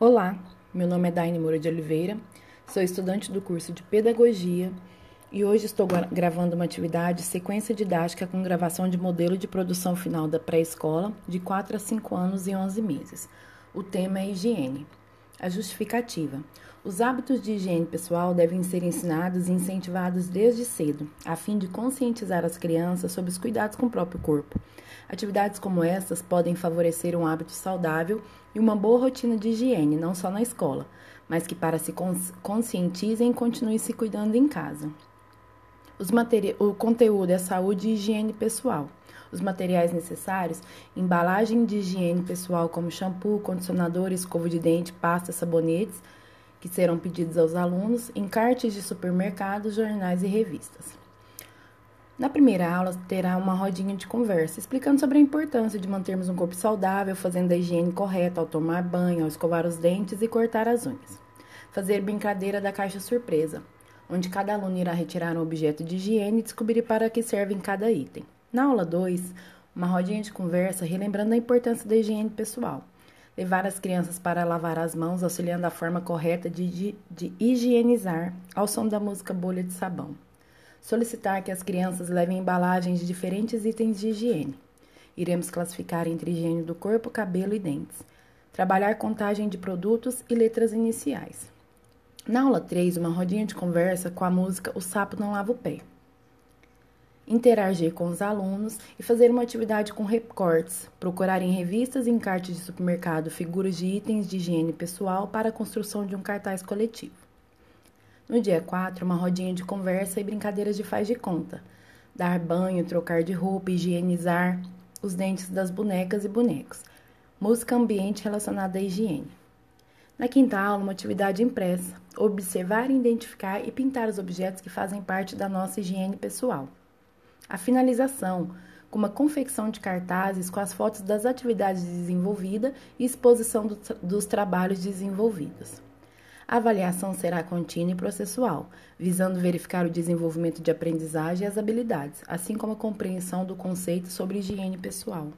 Olá, meu nome é Daine Moura de Oliveira, sou estudante do curso de Pedagogia e hoje estou gravando uma atividade sequência didática com gravação de modelo de produção final da pré-escola de 4 a 5 anos e 11 meses. O tema é higiene. A justificativa. Os hábitos de higiene pessoal devem ser ensinados e incentivados desde cedo, a fim de conscientizar as crianças sobre os cuidados com o próprio corpo. Atividades como estas podem favorecer um hábito saudável e uma boa rotina de higiene, não só na escola, mas que para se conscientizem continuem se cuidando em casa. o conteúdo é saúde e higiene pessoal. Os materiais necessários: embalagem de higiene pessoal como shampoo, condicionador, escova de dente, pasta, sabonetes que serão pedidos aos alunos, encartes de supermercados, jornais e revistas. Na primeira aula, terá uma rodinha de conversa explicando sobre a importância de mantermos um corpo saudável, fazendo a higiene correta ao tomar banho, ao escovar os dentes e cortar as unhas. Fazer brincadeira da caixa surpresa, onde cada aluno irá retirar um objeto de higiene e descobrir para que serve cada item. Na aula 2, uma rodinha de conversa relembrando a importância da higiene pessoal levar as crianças para lavar as mãos, auxiliando a forma correta de, de, de higienizar ao som da música Bolha de Sabão. Solicitar que as crianças levem embalagens de diferentes itens de higiene. Iremos classificar entre higiene do corpo, cabelo e dentes. Trabalhar contagem de produtos e letras iniciais. Na aula 3, uma rodinha de conversa com a música O Sapo Não Lava o Pé interagir com os alunos e fazer uma atividade com recortes, procurar em revistas e encartes de supermercado figuras de itens de higiene pessoal para a construção de um cartaz coletivo. No dia 4, uma rodinha de conversa e brincadeiras de faz de conta, dar banho, trocar de roupa, higienizar os dentes das bonecas e bonecos, música ambiente relacionada à higiene. Na quinta aula, uma atividade impressa, observar, identificar e pintar os objetos que fazem parte da nossa higiene pessoal. A finalização, com uma confecção de cartazes com as fotos das atividades desenvolvidas e exposição do, dos trabalhos desenvolvidos. A avaliação será contínua e processual, visando verificar o desenvolvimento de aprendizagem e as habilidades, assim como a compreensão do conceito sobre higiene pessoal.